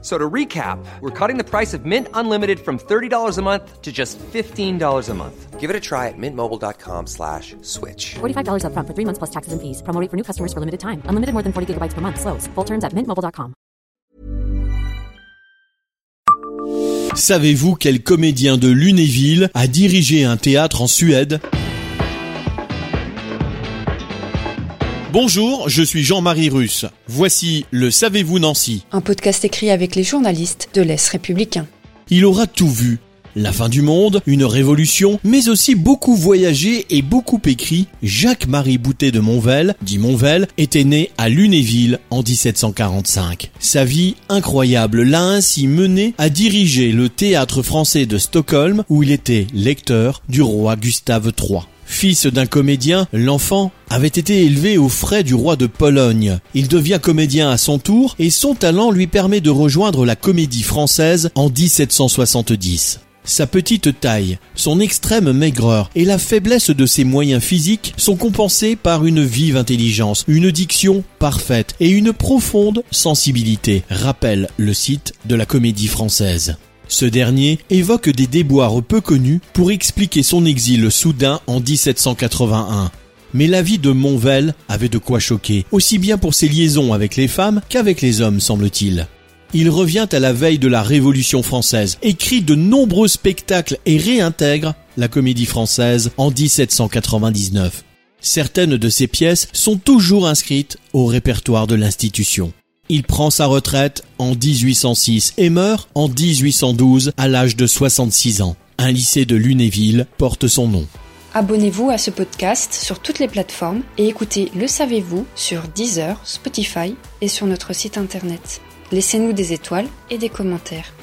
So to recap, we're cutting the price of Mint Unlimited from $30 a month to just $15 a month. Give it a try at mintmobile.com slash switch. $45 upfront for three months plus taxes and fees. Promo rate for new customers for limited time. Unlimited more than 40 gigabytes per month. Slows. Full terms at mintmobile.com. Savez-vous quel comédien de Lunéville a dirigé un théâtre en Suède Bonjour, je suis Jean-Marie Russe. Voici le Savez-vous Nancy Un podcast écrit avec les journalistes de l'Est républicain. Il aura tout vu. La fin du monde, une révolution, mais aussi beaucoup voyagé et beaucoup écrit. Jacques-Marie Boutet de Monvel, dit Monvel, était né à Lunéville en 1745. Sa vie incroyable l'a ainsi mené à diriger le théâtre français de Stockholm où il était lecteur du roi Gustave III. Fils d'un comédien, l'enfant avait été élevé aux frais du roi de Pologne. Il devient comédien à son tour et son talent lui permet de rejoindre la comédie française en 1770. Sa petite taille, son extrême maigreur et la faiblesse de ses moyens physiques sont compensés par une vive intelligence, une diction parfaite et une profonde sensibilité, rappelle le site de la comédie française. Ce dernier évoque des déboires peu connus pour expliquer son exil soudain en 1781. Mais la vie de Monvel avait de quoi choquer, aussi bien pour ses liaisons avec les femmes qu'avec les hommes, semble-t-il. Il revient à la veille de la Révolution française, écrit de nombreux spectacles et réintègre la comédie française en 1799. Certaines de ses pièces sont toujours inscrites au répertoire de l'institution. Il prend sa retraite en 1806 et meurt en 1812 à l'âge de 66 ans. Un lycée de Lunéville porte son nom. Abonnez-vous à ce podcast sur toutes les plateformes et écoutez Le Savez-vous sur Deezer, Spotify et sur notre site internet. Laissez-nous des étoiles et des commentaires.